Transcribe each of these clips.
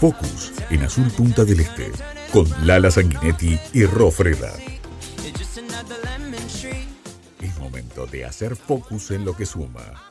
Focus en Azul Punta del Este con Lala Sanguinetti y Rofreda. Es momento de hacer focus en lo que suma.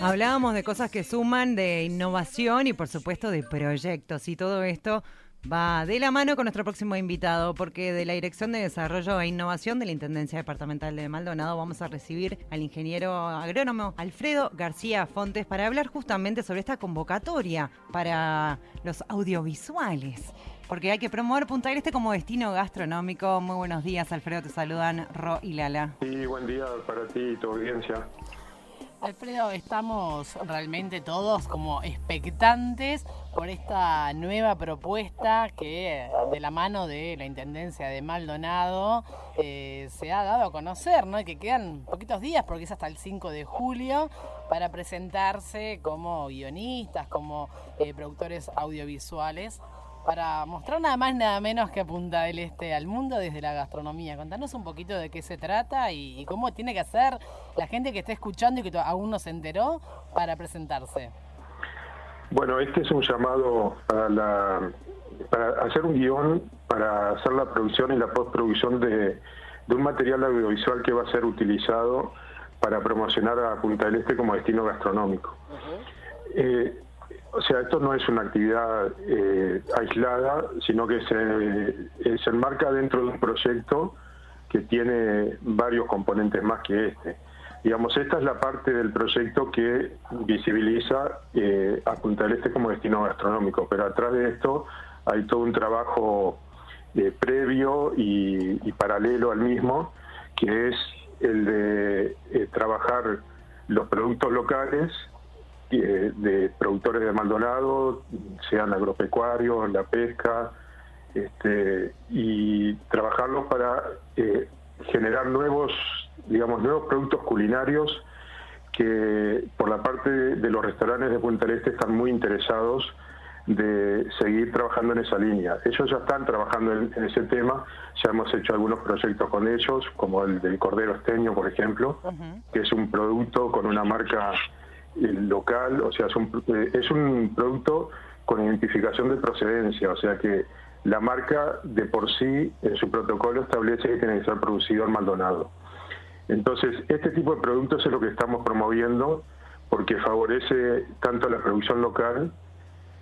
Hablábamos de cosas que suman, de innovación y por supuesto de proyectos y todo esto va de la mano con nuestro próximo invitado, porque de la Dirección de Desarrollo e Innovación de la Intendencia Departamental de Maldonado vamos a recibir al ingeniero agrónomo Alfredo García Fontes para hablar justamente sobre esta convocatoria para los audiovisuales. Porque hay que promover Punta Este como destino gastronómico. Muy buenos días, Alfredo. Te saludan Ro y Lala. Sí, buen día para ti y tu audiencia. Alfredo, estamos realmente todos como expectantes por esta nueva propuesta que de la mano de la Intendencia de Maldonado eh, se ha dado a conocer, ¿no? Que quedan poquitos días porque es hasta el 5 de julio para presentarse como guionistas, como eh, productores audiovisuales para mostrar nada más nada menos que Punta del Este al mundo desde la gastronomía. Contanos un poquito de qué se trata y, cómo tiene que hacer la gente que esté escuchando y que aún no se enteró para presentarse. Bueno, este es un llamado para, la, para hacer un guion, para hacer la producción y la postproducción de, de un material audiovisual que va a ser utilizado para promocionar a Punta del Este como destino gastronómico. O sea, esto no es una actividad eh, aislada, sino que se, eh, se enmarca dentro de un proyecto que tiene varios componentes más que este. Digamos, esta es la parte del proyecto que visibiliza eh, a Punta del Este como destino gastronómico, pero atrás de esto hay todo un trabajo previo y, paralelo al mismo, que es el de trabajar los productos locales eh, de productores de Maldonado, sean agropecuarios, la pesca, este, y trabajarlos para eh, generar nuevos, digamos, nuevos productos culinarios que por la parte de, los restaurantes de Punta del Este están muy interesados de seguir trabajando en esa línea. Ellos ya están trabajando en, ese tema, ya hemos hecho algunos proyectos con ellos, como el del Cordero Esteño, por ejemplo, que es un producto con una marca local, o sea, es un, eh, es un producto con identificación de procedencia, o sea que la marca de por sí en su protocolo establece que tiene que ser producido en Maldonado. Entonces, este tipo de productos es lo que estamos promoviendo porque favorece tanto a la producción local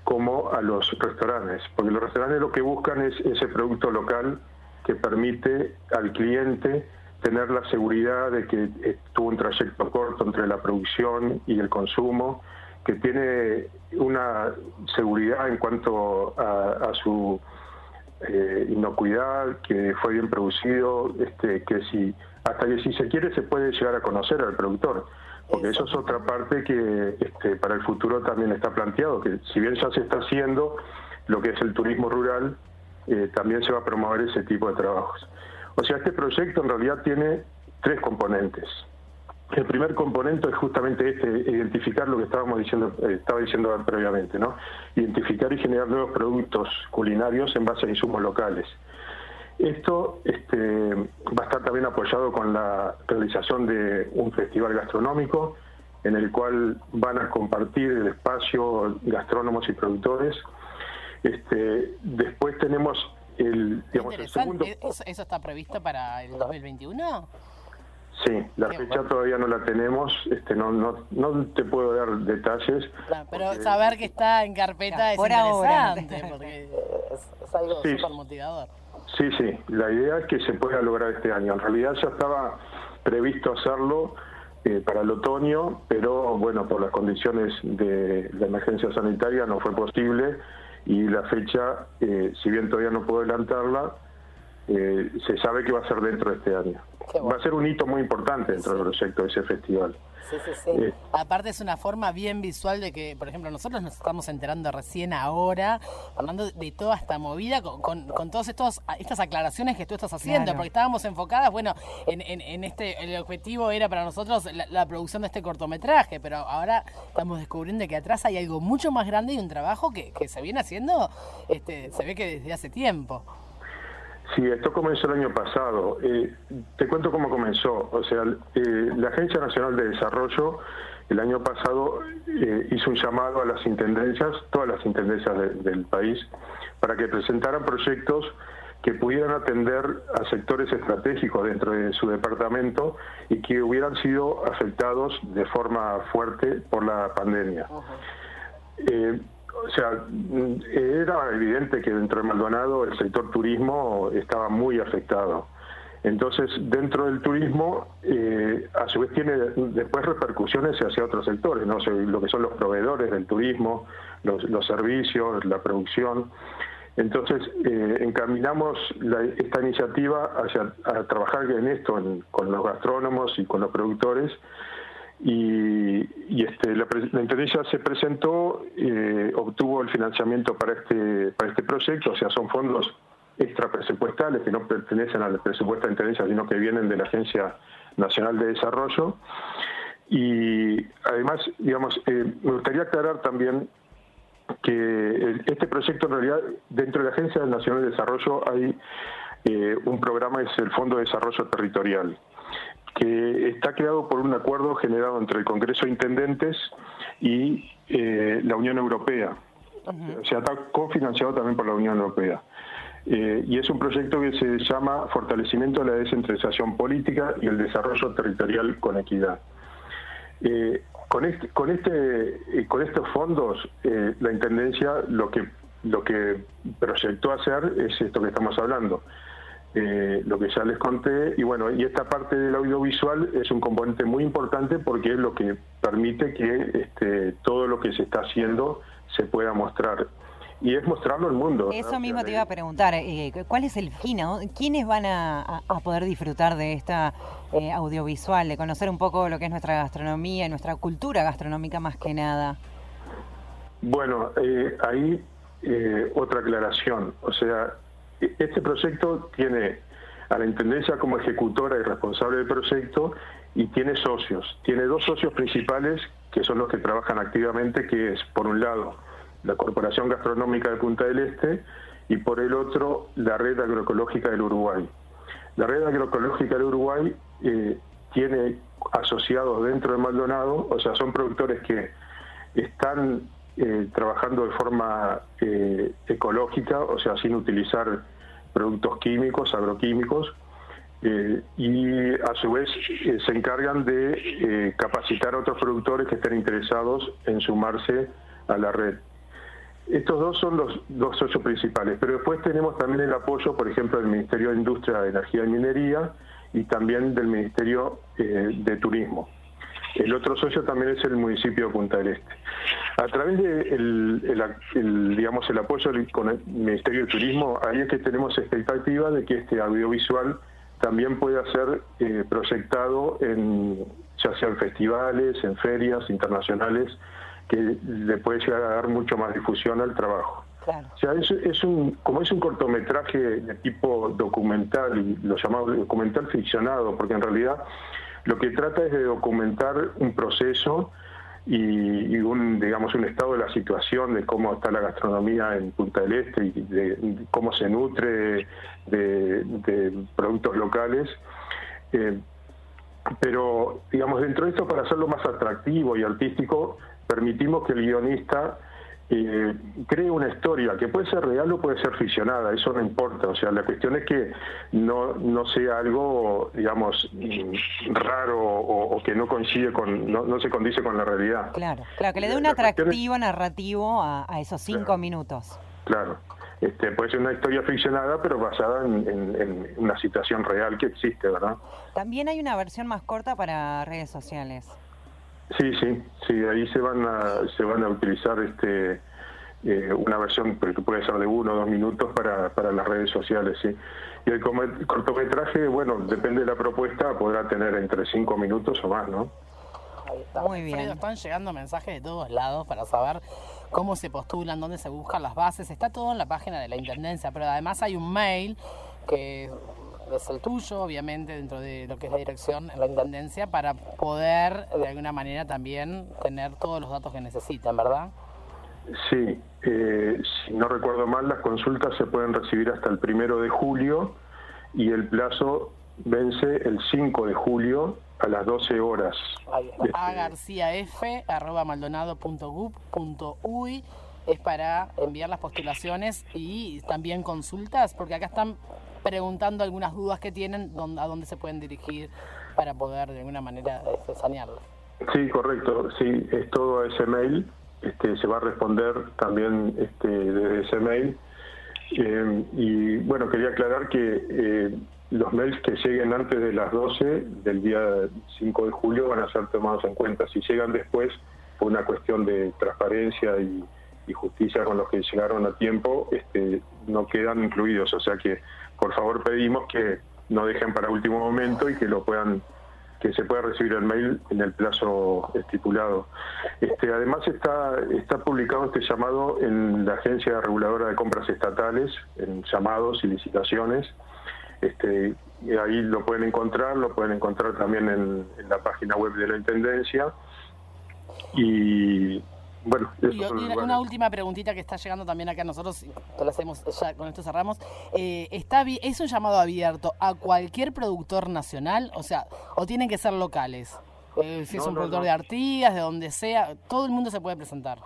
como a los restaurantes, porque los restaurantes lo que buscan es ese producto local que permite al cliente tener la seguridad de que tuvo un trayecto corto entre la producción y el consumo, que tiene una seguridad en cuanto a, su eh, inocuidad, que fue bien producido, este, que si hasta que si se quiere se puede llegar a conocer al productor, porque eso es otra parte que este, para el futuro también está planteado, que si bien ya se está haciendo lo que es el turismo rural, eh, también se va a promover ese tipo de trabajos. O sea, este proyecto en realidad tiene tres componentes. El primer componente es justamente este, identificar lo que estábamos diciendo, eh, estaba diciendo previamente, ¿no? Identificar y generar nuevos productos culinarios en base a insumos locales. Esto este, va a estar también apoyado con la realización de un festival gastronómico en el cual van a compartir el espacio gastrónomos y productores. Este, después tenemos el, segundo... ¿Eso, está previsto para el 2021? Sí, la fecha todavía no la tenemos, este, no, no, no te puedo dar detalles. pero saber que está en carpeta es interesante, porque es, algo súper motivador. Sí, sí, la idea es que se pueda lograr este año. En realidad ya estaba previsto hacerlo eh, para el otoño, pero bueno, por las condiciones de la emergencia sanitaria no fue posible y la fecha, eh, si bien todavía no puedo adelantarla, eh, se sabe que va a ser dentro de este año. Va a ser un hito muy importante dentro del proyecto de ese festival. Sí, sí, sí. Eh, Aparte es una forma bien visual de que, por ejemplo, nosotros nos estamos enterando recién ahora, hablando de toda esta movida, con, con, todas estas aclaraciones que tú estás haciendo, porque estábamos enfocadas, bueno, en, en, este, el objetivo era para nosotros la, producción de este cortometraje, pero ahora estamos descubriendo que atrás hay algo mucho más grande y un trabajo que, que se viene haciendo, este, se ve que desde hace tiempo. Sí, esto comenzó el año pasado. Eh, te cuento cómo comenzó. O sea, eh, la Agencia Nacional de Desarrollo el año pasado eh, hizo un llamado a las intendencias, todas las intendencias del país, para que presentaran proyectos que pudieran atender a sectores estratégicos dentro de su departamento y que hubieran sido afectados de forma fuerte por la pandemia. O sea, mm, era evidente que dentro de Maldonado el sector turismo estaba muy afectado. Entonces, dentro del turismo, eh, a su vez tiene después repercusiones hacia otros sectores, ¿no? lo que son los proveedores del turismo, los, servicios, la producción. Entonces, eh, encaminamos esta iniciativa hacia a trabajar en esto con los gastrónomos y con los productores. Y, este, la, Intendencia se presentó, eh, obtuvo el financiamiento para este, para este proyecto, o sea, son fondos extrapresupuestales que no pertenecen al presupuesto de Intendencia, sino que vienen de la Agencia Nacional de Desarrollo. Y además, digamos, eh, me gustaría aclarar también que este proyecto en realidad dentro de la Agencia Nacional de Desarrollo hay eh, un programa, es el Fondo de Desarrollo Territorial, que está creado por un acuerdo generado entre el Congreso de Intendentes y eh, la Unión Europea. O sea, está cofinanciado también por la Unión Europea. Eh, y es un proyecto que se llama Fortalecimiento de la Descentralización Política y el Desarrollo Territorial con Equidad. Eh, con, este, con, este, con estos fondos, la Intendencia lo que, lo que proyectó hacer es esto que estamos hablando. Lo que ya les conté, y bueno, y esta parte del audiovisual es un componente muy importante porque es lo que permite que este, todo lo que se está haciendo se pueda mostrar y es mostrarlo al mundo. Eso mismo te iba a preguntar, eh, ¿cuál es el fin? ¿Quiénes van a, poder disfrutar de esta eh, audiovisual, de conocer un poco lo que es nuestra gastronomía y nuestra cultura gastronómica más que nada? Bueno, eh, ahí otra aclaración. O sea, este proyecto tiene a la Intendencia como ejecutora y responsable del proyecto y tiene socios. Tiene dos socios principales que son los que trabajan activamente, que es, por un lado, la Corporación Gastronómica de Punta del Este, y por el otro la Red Agroecológica del Uruguay. La Red Agroecológica del Uruguay eh, tiene asociados dentro de Maldonado, o sea, son productores que están eh, trabajando de forma eh, ecológica, o sea, sin utilizar productos químicos, agroquímicos, y a su vez se encargan de capacitar a otros productores que estén interesados en sumarse a la red. Estos dos son los dos socios principales, pero después tenemos también el apoyo, por ejemplo, del Ministerio de Industria, Energía y Minería y también del Ministerio eh, de Turismo. El otro socio también es el municipio de Punta del Este. A través del de digamos, el apoyo con el Ministerio de Turismo, ahí es que tenemos expectativa de que este audiovisual también pueda ser eh, proyectado en ya sea en festivales, en ferias internacionales, que le puede llegar a dar mucho más difusión al trabajo. O sea, es, un, como es un cortometraje de tipo documental, lo llamamos documental ficcionado, porque en realidad lo que trata es de documentar un proceso y, un, digamos, un estado de la situación de cómo está la gastronomía en Punta del Este y de, cómo se nutre de, productos locales. Eh, pero, digamos, dentro de esto, para hacerlo más atractivo y artístico, permitimos que el guionista eh, cree una historia que puede ser real o puede ser ficcionada, eso no importa. O sea, la cuestión es que no, no sea algo, digamos, raro o, que no coincide con, no, se condice con la realidad. Claro, claro, que le dé un atractivo narrativo a, esos cinco minutos. Claro. Este, puede ser una historia ficcionada, pero basada en, en, una situación real que existe, ¿verdad? También hay una versión más corta para redes sociales. Sí, sí, sí, ahí se van a, se van a utilizar este eh, una versión que puede ser de uno o dos minutos para, para las redes sociales, sí. Y el cortometraje, bueno, depende de la propuesta, podrá tener entre cinco minutos o más, ¿no? Muy bien. están llegando mensajes de todos lados para saber cómo se postulan, dónde se buscan las bases. Está todo en la página de la Intendencia, pero además hay un mail que es el tuyo, obviamente, dentro de lo que es la dirección en la Intendencia, para poder de alguna manera también tener todos los datos que necesitan, ¿verdad? Sí, eh, si no recuerdo mal, las consultas se pueden recibir hasta el primero de julio y el plazo vence el 5 de julio a las 12 horas. A garcía f arroba uy es para enviar las postulaciones y también consultas, porque acá están preguntando algunas dudas que tienen a dónde se pueden dirigir para poder de alguna manera este, sanearlas. Sí, correcto, sí, es todo a ese mail, este, se va a responder también este, desde ese mail. Eh, y bueno, quería aclarar que eh, los mails que lleguen antes de las 12 del día 5 de julio van a ser tomados en cuenta. Si llegan después, por una cuestión de transparencia y, justicia con los que llegaron a tiempo, este, no quedan incluidos. O sea que, por favor, pedimos que no dejen para último momento y que lo puedan que se pueda recibir el mail en el plazo estipulado. Este, además está, está publicado este llamado en la Agencia Reguladora de Compras Estatales, en llamados y licitaciones. Este, ahí lo pueden encontrar, lo pueden encontrar también en, en la página web de la Intendencia. Y bueno, y una, última preguntita que está llegando también acá nosotros, lo hacemos ya con esto cerramos. Eh, está ¿Es un llamado abierto a cualquier productor nacional? O sea, ¿o tienen que ser locales? Eh, si es un productor de Artigas, de donde sea, todo el mundo se puede presentar.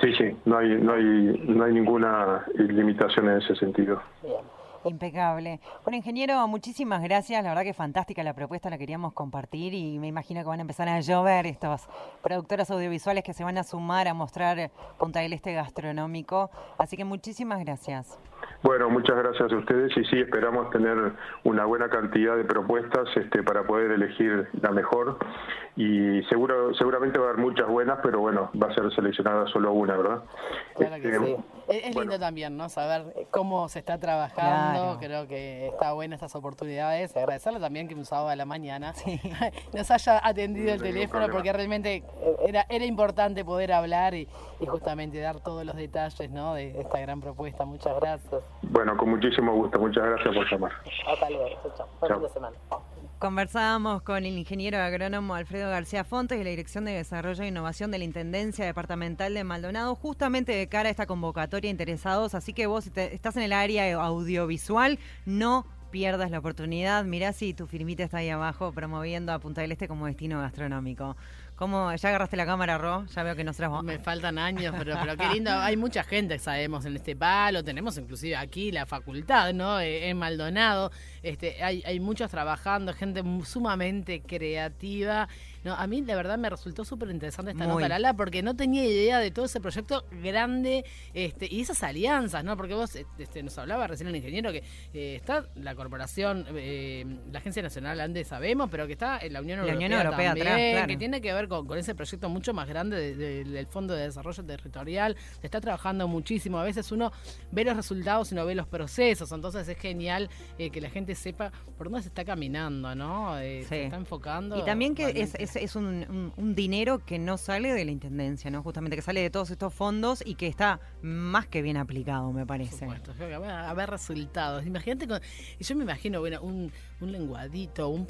Sí, sí, no hay, no hay, no hay ninguna limitación en ese sentido. Bien. Impecable. Bueno, ingeniero, muchísimas gracias. La verdad que fantástica la propuesta, la queríamos compartir y me imagino que van a empezar a llover estos productoras audiovisuales que se van a sumar a mostrar Punta del Este gastronómico. Así que muchísimas gracias. Bueno, muchas gracias a ustedes y sí, esperamos tener una buena cantidad de propuestas este, para poder elegir la mejor y seguro seguramente va a haber muchas buenas, pero bueno, va a ser seleccionada solo una, ¿verdad? Claro que este, sí. Es, lindo también, ¿no? Saber cómo se está trabajando, creo que está buena estas oportunidades. Agradecerle también que un sábado a la mañana nos haya atendido el teléfono porque realmente era, era importante poder hablar y, y justamente dar todos los detalles ¿no? de esta gran propuesta. Muchas gracias. Bueno, con muchísimo gusto. Muchas gracias por llamar. Hasta luego. Chao. de semana. Conversábamos con el ingeniero agrónomo Alfredo García Fontes de la Dirección de Desarrollo e Innovación de la Intendencia Departamental de Maldonado, justamente de cara a esta convocatoria interesados. Así que vos, si estás en el área audiovisual, no pierdas la oportunidad. Mirá si tu firmita está ahí abajo promoviendo a Punta del Este como destino gastronómico. ¿Cómo? ¿Ya agarraste la cámara, Ro? Ya veo que nos trajo. Me faltan años, pero, qué lindo. Hay mucha gente, sabemos, en este palo. Tenemos inclusive aquí la facultad, ¿no? Eh, en Maldonado. Este, hay, hay muchos trabajando, gente sumamente creativa no, a mí de verdad me resultó súper interesante esta nota, Lala, porque no tenía idea de todo ese proyecto grande este, y esas alianzas, ¿no? Porque vos este, nos hablaba recién el ingeniero que eh, está la corporación, eh, la Agencia Nacional Andes sabemos, pero que está en la Unión Europea, también, que tiene que ver con, ese proyecto mucho más grande del Fondo de Desarrollo Territorial. Se está trabajando muchísimo. A veces uno ve los resultados y no ve los procesos, entonces es genial eh, que la gente sepa por dónde se está caminando, ¿no? Se está enfocando. Y también que es es, un, dinero que no sale de la intendencia, ¿no? Justamente que sale de todos estos fondos y que está más que bien aplicado, me parece. Por supuesto, a ver resultados. Imagínate, yo me imagino, bueno, un, lenguadito, un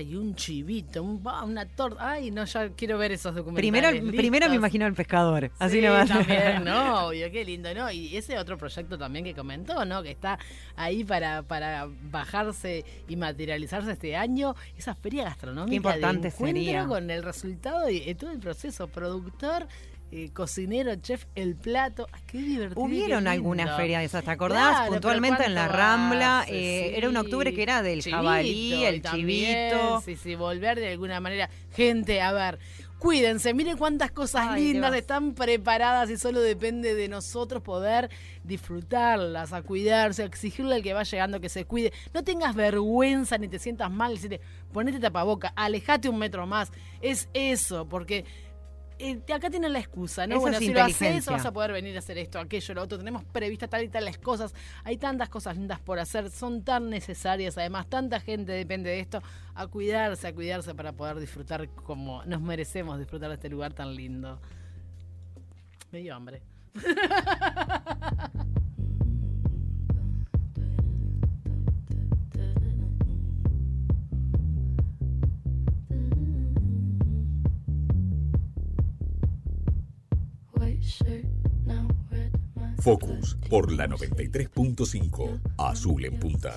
y un chivito, un, una torta. Ay, no, ya quiero ver esos documentales. Primero, primero me imagino al pescador, así sí, también, no, obvio, qué lindo, ¿no? Y ese otro proyecto también que comentó, ¿no? Que está ahí para, para bajarse y materializarse este año, esa feria gastronómica. Qué importante sería con el resultado y, todo el proceso. Productor, eh, cocinero, chef, el plato. qué divertido. Hubieron algunas ferias de esas, ¿te acordás? Puntualmente en la Rambla. Eh, era un octubre que era del jabalí, el chivito. Sí, sí, volver de alguna manera. Gente, a ver, Cuídense, miren cuántas cosas lindas están preparadas y solo depende de nosotros poder disfrutarlas, a cuidarse, a exigirle al que va llegando que se cuide. No tengas vergüenza ni te sientas mal, decirte, ponete tapaboca, alejate un metro más. Es eso, porque eh, acá tienen la excusa, ¿no? bueno, si lo haces, vas a poder venir a hacer esto, aquello, lo otro. Tenemos prevista tal y tales cosas. Hay tantas cosas lindas por hacer, son tan necesarias. Además, tanta gente depende de esto. A cuidarse, a cuidarse para poder disfrutar como nos merecemos disfrutar de este lugar tan lindo. Me dio hambre. Focus por la 93.5, azul en punta.